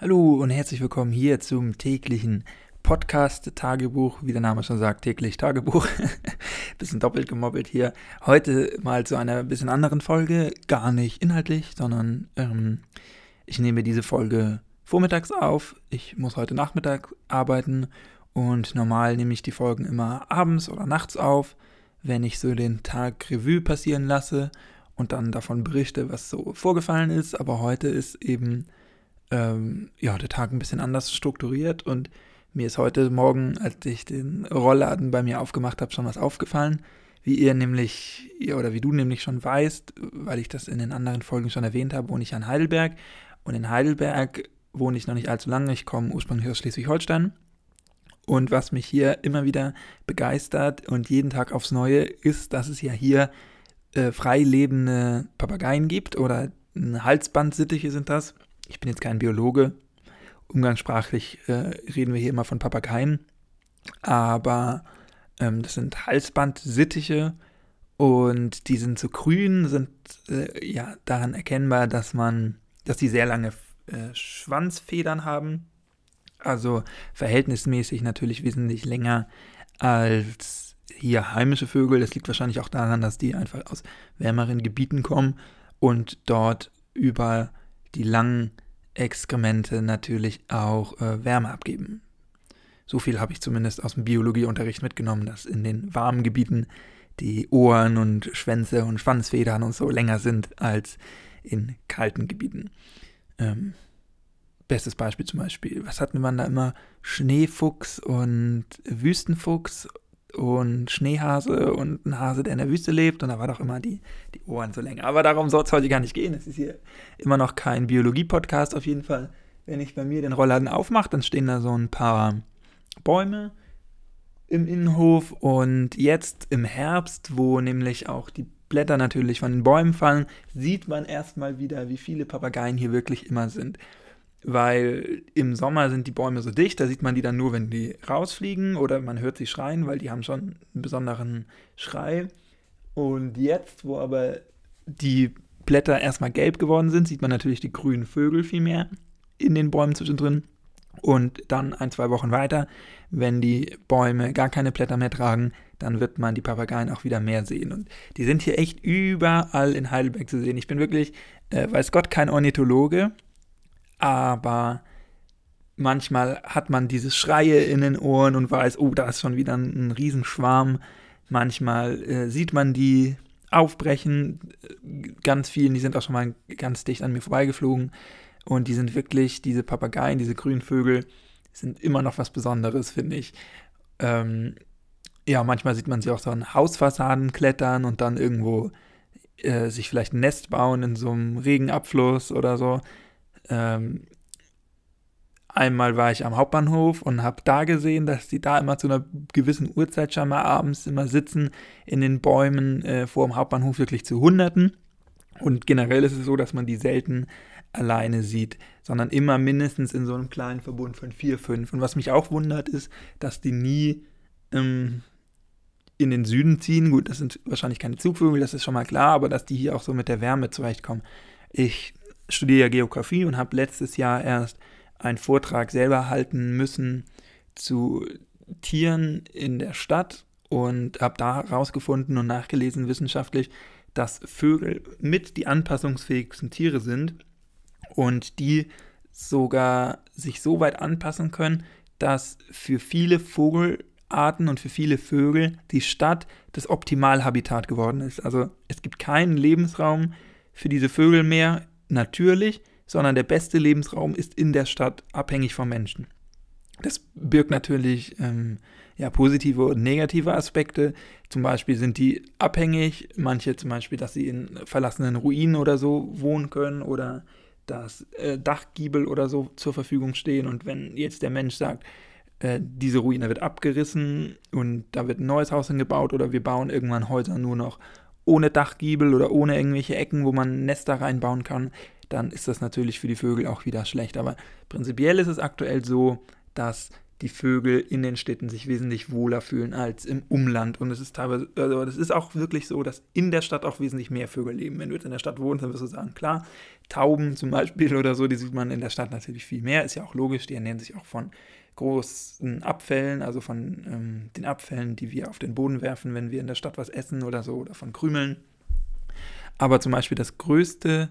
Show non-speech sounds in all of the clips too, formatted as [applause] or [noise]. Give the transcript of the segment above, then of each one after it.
Hallo und herzlich willkommen hier zum täglichen Podcast-Tagebuch, wie der Name schon sagt, täglich Tagebuch. [laughs] bisschen doppelt gemobbelt hier. Heute mal zu einer bisschen anderen Folge, gar nicht inhaltlich, sondern ähm, ich nehme diese Folge vormittags auf. Ich muss heute Nachmittag arbeiten und normal nehme ich die Folgen immer abends oder nachts auf, wenn ich so den Tag Revue passieren lasse und dann davon berichte, was so vorgefallen ist. Aber heute ist eben ähm, ja, der Tag ein bisschen anders strukturiert und mir ist heute Morgen, als ich den Rollladen bei mir aufgemacht habe, schon was aufgefallen. Wie ihr nämlich, oder wie du nämlich schon weißt, weil ich das in den anderen Folgen schon erwähnt habe, wohne ich an Heidelberg. Und in Heidelberg wohne ich noch nicht allzu lange. Ich komme ursprünglich aus Schleswig-Holstein. Und was mich hier immer wieder begeistert und jeden Tag aufs Neue ist, dass es ja hier äh, frei lebende Papageien gibt oder Halsbandsittiche sind das ich bin jetzt kein Biologe, umgangssprachlich äh, reden wir hier immer von Papageien, aber ähm, das sind Halsbandsittiche und die sind so grün, sind äh, ja daran erkennbar, dass man, dass die sehr lange äh, Schwanzfedern haben, also verhältnismäßig natürlich wesentlich länger als hier heimische Vögel. Das liegt wahrscheinlich auch daran, dass die einfach aus wärmeren Gebieten kommen und dort über die langen Exkremente natürlich auch äh, Wärme abgeben. So viel habe ich zumindest aus dem Biologieunterricht mitgenommen, dass in den warmen Gebieten die Ohren und Schwänze und Schwanzfedern und so länger sind als in kalten Gebieten. Ähm, bestes Beispiel zum Beispiel, was hatten wir da immer? Schneefuchs und Wüstenfuchs und Schneehase und ein Hase, der in der Wüste lebt. Und da war doch immer die, die Ohren so länger. Aber darum soll es heute gar nicht gehen. Es ist hier immer noch kein Biologie-Podcast. Auf jeden Fall, wenn ich bei mir den Rollladen aufmache, dann stehen da so ein paar Bäume im Innenhof. Und jetzt im Herbst, wo nämlich auch die Blätter natürlich von den Bäumen fallen, sieht man erstmal wieder, wie viele Papageien hier wirklich immer sind weil im Sommer sind die Bäume so dicht, da sieht man die dann nur, wenn die rausfliegen oder man hört sie schreien, weil die haben schon einen besonderen Schrei. Und jetzt, wo aber die Blätter erstmal gelb geworden sind, sieht man natürlich die grünen Vögel viel mehr in den Bäumen zwischendrin. Und dann ein, zwei Wochen weiter, wenn die Bäume gar keine Blätter mehr tragen, dann wird man die Papageien auch wieder mehr sehen. Und die sind hier echt überall in Heidelberg zu sehen. Ich bin wirklich, äh, weiß Gott, kein Ornithologe, aber manchmal hat man dieses Schreie in den Ohren und weiß, oh, da ist schon wieder ein, ein Riesenschwarm. Manchmal äh, sieht man die aufbrechen, ganz vielen, die sind auch schon mal ganz dicht an mir vorbeigeflogen und die sind wirklich, diese Papageien, diese grünen Vögel, sind immer noch was Besonderes, finde ich. Ähm, ja, manchmal sieht man sie auch so an Hausfassaden klettern und dann irgendwo äh, sich vielleicht ein Nest bauen in so einem Regenabfluss oder so. Ähm, einmal war ich am Hauptbahnhof und habe da gesehen, dass die da immer zu einer gewissen Uhrzeit schon mal abends immer sitzen in den Bäumen äh, vor dem Hauptbahnhof wirklich zu Hunderten. Und generell ist es so, dass man die selten alleine sieht, sondern immer mindestens in so einem kleinen Verbund von vier, fünf. Und was mich auch wundert, ist, dass die nie ähm, in den Süden ziehen. Gut, das sind wahrscheinlich keine Zugvögel, das ist schon mal klar, aber dass die hier auch so mit der Wärme zurechtkommen. Ich studiere ja Geografie und habe letztes Jahr erst einen Vortrag selber halten müssen zu Tieren in der Stadt und habe da herausgefunden und nachgelesen wissenschaftlich, dass Vögel mit die anpassungsfähigsten Tiere sind und die sogar sich so weit anpassen können, dass für viele Vogelarten und für viele Vögel die Stadt das Optimalhabitat geworden ist. Also es gibt keinen Lebensraum für diese Vögel mehr natürlich, sondern der beste Lebensraum ist in der Stadt, abhängig vom Menschen. Das birgt natürlich ähm, ja, positive und negative Aspekte. Zum Beispiel sind die abhängig, manche zum Beispiel, dass sie in verlassenen Ruinen oder so wohnen können oder dass äh, Dachgiebel oder so zur Verfügung stehen. Und wenn jetzt der Mensch sagt, äh, diese Ruine wird abgerissen und da wird ein neues Haus hingebaut oder wir bauen irgendwann Häuser nur noch ohne Dachgiebel oder ohne irgendwelche Ecken, wo man Nester reinbauen kann, dann ist das natürlich für die Vögel auch wieder schlecht. Aber prinzipiell ist es aktuell so, dass die Vögel in den Städten sich wesentlich wohler fühlen als im Umland. Und es ist teilweise, also das ist auch wirklich so, dass in der Stadt auch wesentlich mehr Vögel leben. Wenn du jetzt in der Stadt wohnst, dann wirst du sagen, klar, Tauben zum Beispiel [laughs] oder so, die sieht man in der Stadt natürlich viel mehr. Ist ja auch logisch, die ernähren sich auch von großen Abfällen, also von ähm, den Abfällen, die wir auf den Boden werfen, wenn wir in der Stadt was essen oder so, oder von Krümeln. Aber zum Beispiel das größte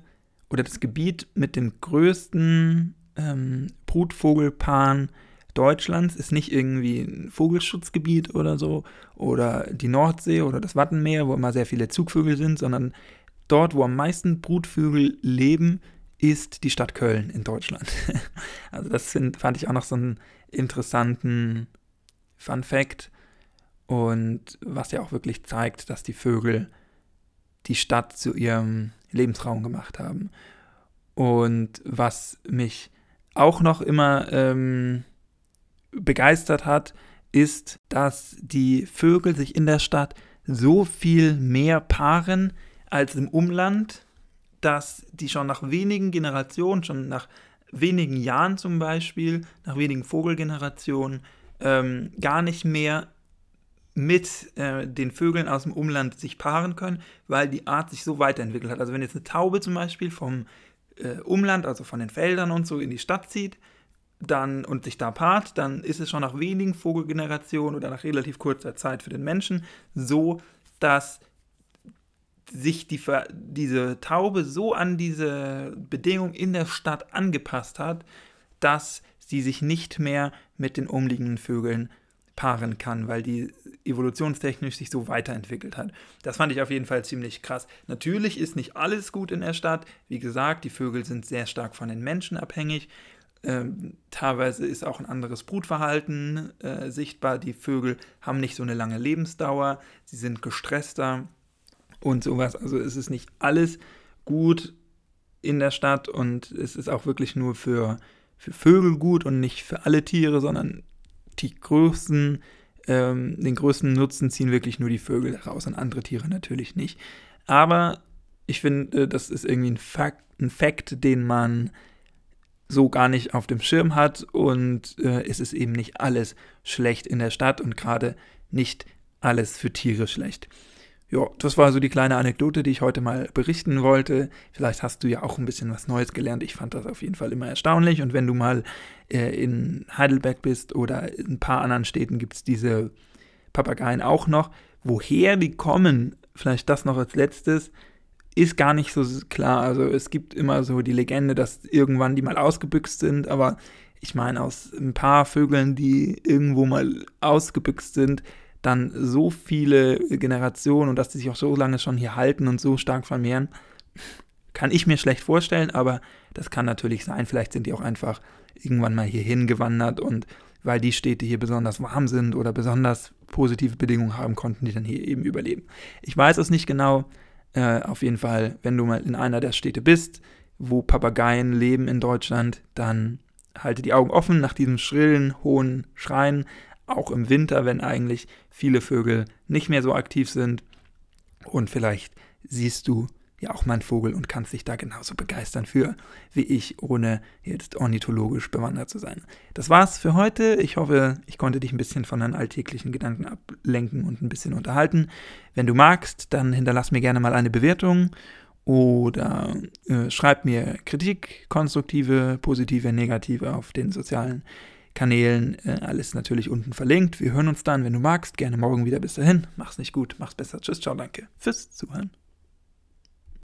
oder das Gebiet mit dem größten ähm, Brutvogelpaaren Deutschlands ist nicht irgendwie ein Vogelschutzgebiet oder so oder die Nordsee oder das Wattenmeer, wo immer sehr viele Zugvögel sind, sondern dort, wo am meisten Brutvögel leben, ist die Stadt Köln in Deutschland. [laughs] also das find, fand ich auch noch so einen interessanten Fun Fact und was ja auch wirklich zeigt, dass die Vögel die Stadt zu ihrem Lebensraum gemacht haben. Und was mich auch noch immer ähm, begeistert hat, ist, dass die Vögel sich in der Stadt so viel mehr paaren als im Umland, dass die schon nach wenigen Generationen, schon nach wenigen Jahren zum Beispiel, nach wenigen Vogelgenerationen, ähm, gar nicht mehr mit äh, den Vögeln aus dem Umland sich paaren können, weil die Art sich so weiterentwickelt hat. Also wenn jetzt eine Taube zum Beispiel vom äh, Umland, also von den Feldern und so in die Stadt zieht, dann und sich da paart, dann ist es schon nach wenigen Vogelgenerationen oder nach relativ kurzer Zeit für den Menschen so, dass sich die, diese Taube so an diese Bedingung in der Stadt angepasst hat, dass sie sich nicht mehr mit den umliegenden Vögeln paaren kann, weil die evolutionstechnisch sich so weiterentwickelt hat. Das fand ich auf jeden Fall ziemlich krass. Natürlich ist nicht alles gut in der Stadt. Wie gesagt, die Vögel sind sehr stark von den Menschen abhängig. Ähm, teilweise ist auch ein anderes Brutverhalten äh, sichtbar. Die Vögel haben nicht so eine lange Lebensdauer, sie sind gestresster und sowas. Also es ist nicht alles gut in der Stadt und es ist auch wirklich nur für, für Vögel gut und nicht für alle Tiere, sondern die größten, ähm, den größten Nutzen ziehen wirklich nur die Vögel daraus und andere Tiere natürlich nicht. Aber ich finde, äh, das ist irgendwie ein Fakt, ein Fakt, den man so gar nicht auf dem Schirm hat und äh, es ist eben nicht alles schlecht in der Stadt und gerade nicht alles für Tiere schlecht. Ja, das war so die kleine Anekdote, die ich heute mal berichten wollte. Vielleicht hast du ja auch ein bisschen was Neues gelernt. Ich fand das auf jeden Fall immer erstaunlich. Und wenn du mal äh, in Heidelberg bist oder in ein paar anderen Städten gibt es diese Papageien auch noch. Woher die kommen, vielleicht das noch als letztes, ist gar nicht so klar. Also es gibt immer so die Legende, dass irgendwann die mal ausgebüxt sind, aber ich meine, aus ein paar Vögeln, die irgendwo mal ausgebüxt sind, dann so viele Generationen und dass die sich auch so lange schon hier halten und so stark vermehren, kann ich mir schlecht vorstellen, aber das kann natürlich sein. Vielleicht sind die auch einfach irgendwann mal hierhin gewandert und weil die Städte hier besonders warm sind oder besonders positive Bedingungen haben, konnten die dann hier eben überleben. Ich weiß es nicht genau, äh, auf jeden Fall, wenn du mal in einer der Städte bist, wo Papageien leben in Deutschland, dann halte die Augen offen nach diesem schrillen, hohen Schreien, auch im Winter, wenn eigentlich viele Vögel nicht mehr so aktiv sind. Und vielleicht siehst du ja auch mein Vogel und kannst dich da genauso begeistern für wie ich, ohne jetzt ornithologisch bewandert zu sein. Das war's für heute. Ich hoffe, ich konnte dich ein bisschen von deinen alltäglichen Gedanken ablenken und ein bisschen unterhalten. Wenn du magst, dann hinterlass mir gerne mal eine Bewertung oder äh, schreib mir Kritik, konstruktive, positive, negative auf den sozialen Kanälen. Äh, alles natürlich unten verlinkt. Wir hören uns dann, wenn du magst, gerne morgen wieder. Bis dahin, mach's nicht gut, mach's besser. Tschüss, ciao, danke fürs Zuhören.